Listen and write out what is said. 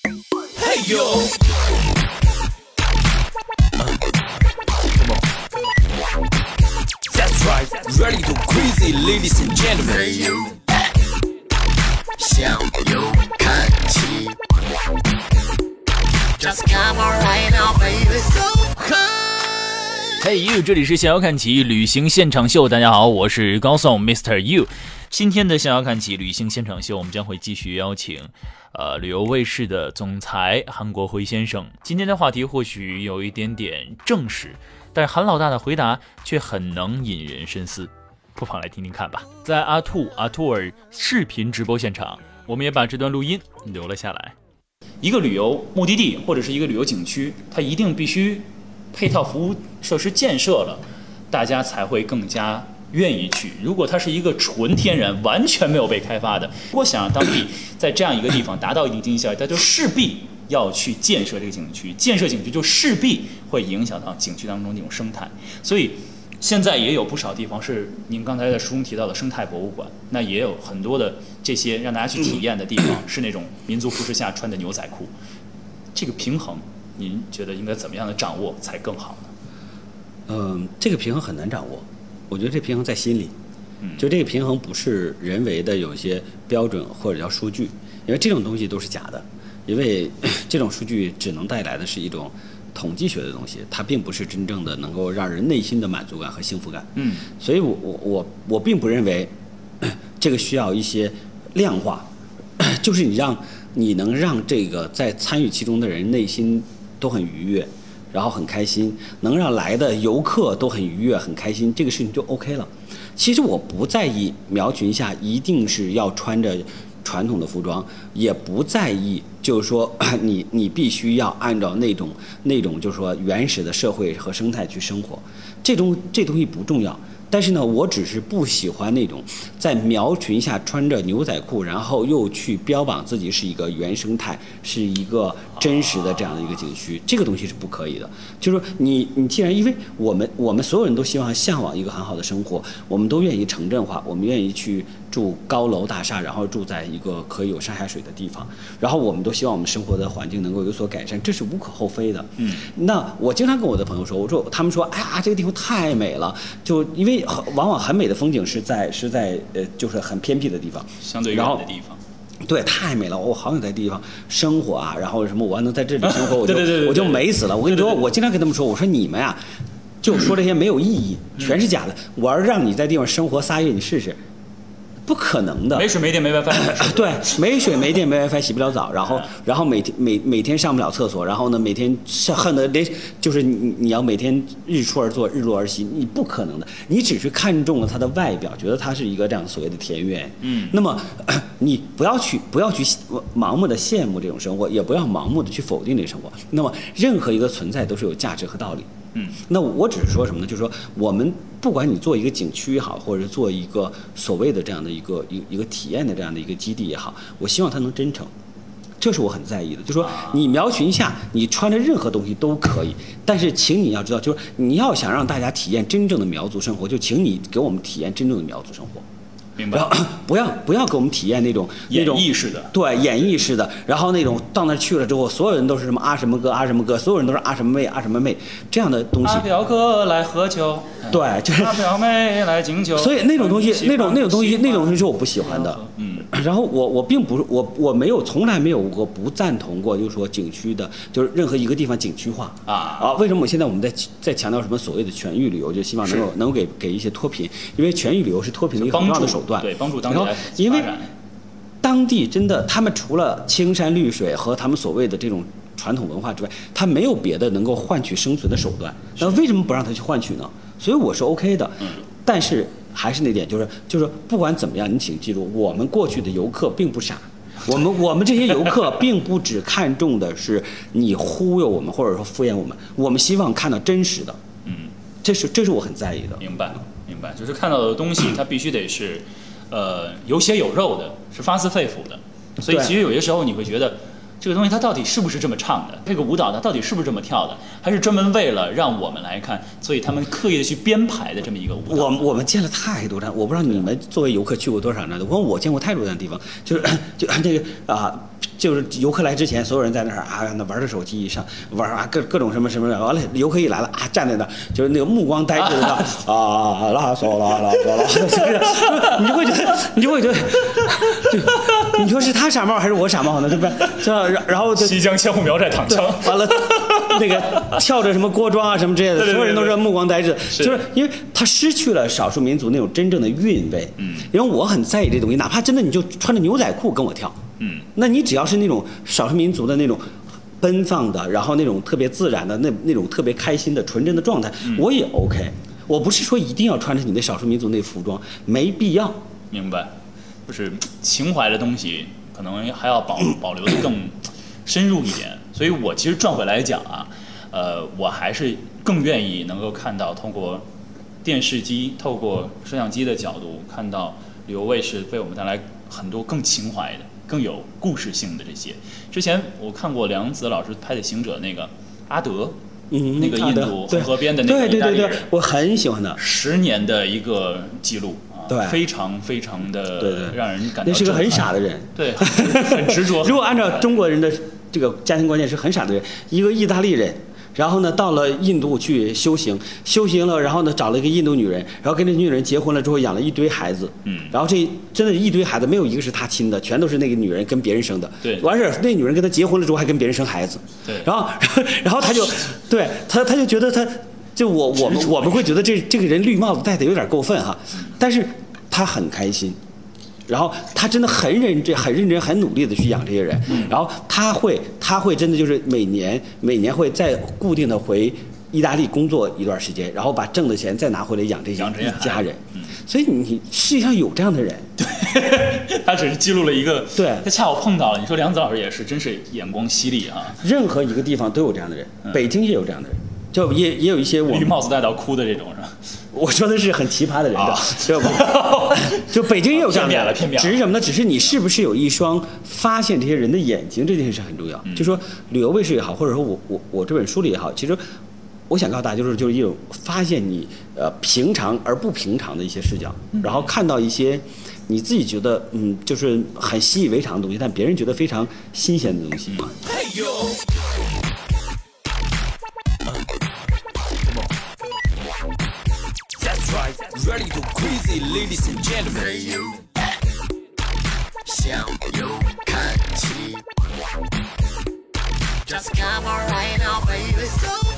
Hey yo. That's right, ready to crazy, ladies and gentlemen. 向右看齐。Just come on right now, baby, so high。嘿 you，这里是逍遥看齐旅行现场秀，大家好，我是高颂 Mr. You。 今天的逍遥看起旅行现场秀，我们将会继续邀请，呃，旅游卫视的总裁韩国辉先生。今天的话题或许有一点点正式，但是韩老大的回答却很能引人深思，不妨来听听看吧。在阿兔阿兔尔视频直播现场，我们也把这段录音留了下来。一个旅游目的地或者是一个旅游景区，它一定必须配套服务设施建设了，大家才会更加愿意去。如果它是一个纯天然、完全没有被开发的，如果想让当地在这样一个地方达到一定经济效益，它就势必要去建设这个景区。建设景区就势必会影响到景区当中那种生态，所以。现在也有不少地方是您刚才在书中提到的生态博物馆，那也有很多的这些让大家去体验的地方，是那种民族服饰下穿的牛仔裤。这个平衡，您觉得应该怎么样的掌握才更好呢？嗯，这个平衡很难掌握，我觉得这平衡在心里。嗯就这个平衡不是人为的有一些标准或者叫数据，因为这种东西都是假的，因为 这种数据只能带来的是一种统计学的东西，它并不是真正的能够让人内心的满足感和幸福感。嗯所以我我我我并不认为 这个需要一些量化，就是你让你能让这个在参与其中的人内心都很愉悦，然后很开心，能让来的游客都很愉悦、很开心，这个事情就 OK 了。其实我不在意苗群下一定是要穿着传统的服装，也不在意就是说 你你必须要按照那种那种就是说原始的社会和生态去生活，这种这东西不重要。但是呢，我只是不喜欢那种在苗裙下穿着牛仔裤，然后又去标榜自己是一个原生态，是一个真实的这样的一个景区，这个东西是不可以的。就是说你你既然因为我们我们所有人都希望向往一个很好的生活，我们都愿意城镇化，我们愿意去住高楼大厦，然后住在一个可以有山下水的地方，然后我们都希望我们生活的环境能够有所改善，这是无可厚非的。嗯，那我经常跟我的朋友说，我说他们说，哎呀，这个地方太美了，就因为往往很美的风景是在是在呃就是很偏僻的地方，相对远的地方。对，太美了，我好想在地方生活啊，然后什么我要能在这里生活，我就 我就美死了。我跟你说，我经常跟他们说，我说你们呀，就说这些没有意义，全是假的。我要让你在地方生活仨月，你试试，不可能的。没水没电没 WiFi，对，没水没电没 WiFi，洗不了澡，然后然后每天每每天上不了厕所，然后呢每天是恨得连就是你你要每天日出而作日落而息，你不可能的。你只是看中了它的外表，觉得它是一个这样所谓的田园，嗯那么 你不要去不要去盲目的羡慕这种生活，也不要盲目的去否定这个生活。那么任何一个存在都是有价值和道理。嗯那我只是说什么呢？就是说，我们不管你做一个景区也好，或者是做一个所谓的这样的一个一个一个体验的这样的一个基地也好，我希望它能真诚，这是我很在意的。就是说，你苗群下，你穿着任何东西都可以，但是请你要知道，就是你要想让大家体验真正的苗族生活，就请你给我们体验真正的苗族生活，明白不要。不要不要给我们体验那种那演种绎式的，对，演绎式的，然后那种到那儿去了之后，所有人都是什么啊什么哥啊什么哥，所有人都是啊什么妹啊什么妹这样的东西阿，表哥来喝酒，对，就是阿表妹来敬酒。所以那种东西，那种那种东西，那种东西是我不喜喜欢的。嗯，然后我我并不是我我没有从来没有过不赞同过，就是说景区的，就是任何一个地方景区化啊啊。为什么我现在我们在在强调什么所谓的全域旅游，就希望能够能够给给一些脱贫，因为全域旅游是脱贫的一个很重要的手段。对帮助当地因为当地真的，他们除了青山绿水和他们所谓的这种传统文化之外，他没有别的能够换取生存的手段。那为什么不让他去换取呢？所以我是 OK 的。嗯但是还是那点，就是就是不管怎么样，你请记住，我们过去的游客并不傻。我们我们这些游客并不只看重的是你忽悠我们，或者说敷衍我们，我们希望看到真实的，嗯，这是这是我很在意的。明白明白，就是看到的东西，它必须得是，呃，有血有肉的，是发自肺腑的。所以其实有些时候你会觉得，这个东西它到底是不是这么唱的？这个舞蹈它到底是不是这么跳的？还是专门为了让我们来看，所以他们刻意的去编排的这么一个舞？我我们见了太多站，我不知道你们作为游客去过多少站的，我我见过太多站地方，就是 就这个啊，就是游客来之前，所有人在那儿啊，那玩着手机上玩啊，各各种什么什么的，完了游客一来了啊，站在那儿就是那个目光呆滞的啊啊啦嗦啦啦嗦啦，就是你就会觉得你就会觉得，就你说是他傻帽还是我傻帽呢？对不对？这然然后就西江千户苗寨躺对枪，完了，那个跳着什么锅庄啊什么之类的，所有人都是目光呆滞，就是因为他失去了少数民族那种真正的韵味。嗯，因为我很在意这东西，哪怕真的你就穿着牛仔裤跟我跳，嗯，那你只要是那种少数民族的那种。奔放的，然后那种特别自然的，那那种特别开心的、纯真的状态，嗯我也 OK。我不是说一定要穿着你那少数民族那服装，没必要。明白，就是情怀的东西，可能还要保保留的更 深入一点。所以我其实转回来讲啊，呃，我还是更愿意能够看到，通过电视机、透过摄像机的角度，看到旅游卫视为我们带来很多更情怀的、更有故事性的这些。之前我看过梁子老师拍的《行者》那个阿德，嗯，那个印度恒河边的那个对对对我很喜欢的。十年的一个记录啊，对非常非常的对对让人感到那是个很傻的人，对，很很执着。如果按照中国人的这个家庭观念，是很傻的人。一个意大利人，然后呢到了印度去修行，修行了，然后呢找了一个印度女人，然后跟这女人结婚了之后，养了一堆孩子。嗯然后这真的，一堆孩子没有一个是他亲的，全都是那个女人跟别人生的。对完事儿，那女人跟他结婚了之后，还跟别人生孩子。对然后，然后，然后他就，对他，他就觉得他，就我我们 我们会觉得这这个人绿帽子戴的有点过分哈，但是他很开心。然后他真的很认真、很认真、很努力的去养这些人。然后他会，他会真的就是每年每年会再固定的回意大利工作一段时间，然后把挣的钱再拿回来养这些一家人嗯。所以你世界上有这样的人，对 他只是记录了一个，对他恰好碰到了。你说梁子老师也是，真是眼光犀利啊！任何一个地方都有这样的人，北京也有这样的人，就也也有一些我绿帽子戴到哭的这种是吧？我说的是很奇葩的人，的知道吧？就北京也有这样的只是什么呢？只是你是不是有一双发现这些人的眼睛，这件事很重要。嗯就说旅游卫视也好，或者说我我我这本书里也好，其实我想告诉大家，就是就是一种发现你呃平常而不平常的一些视角，嗯然后看到一些你自己觉得嗯就是很习以为常的东西，但别人觉得非常新鲜的东西。Hey Ready to crazy, ladies and gentlemen. 没有向右看齐。Just come on right now, baby. So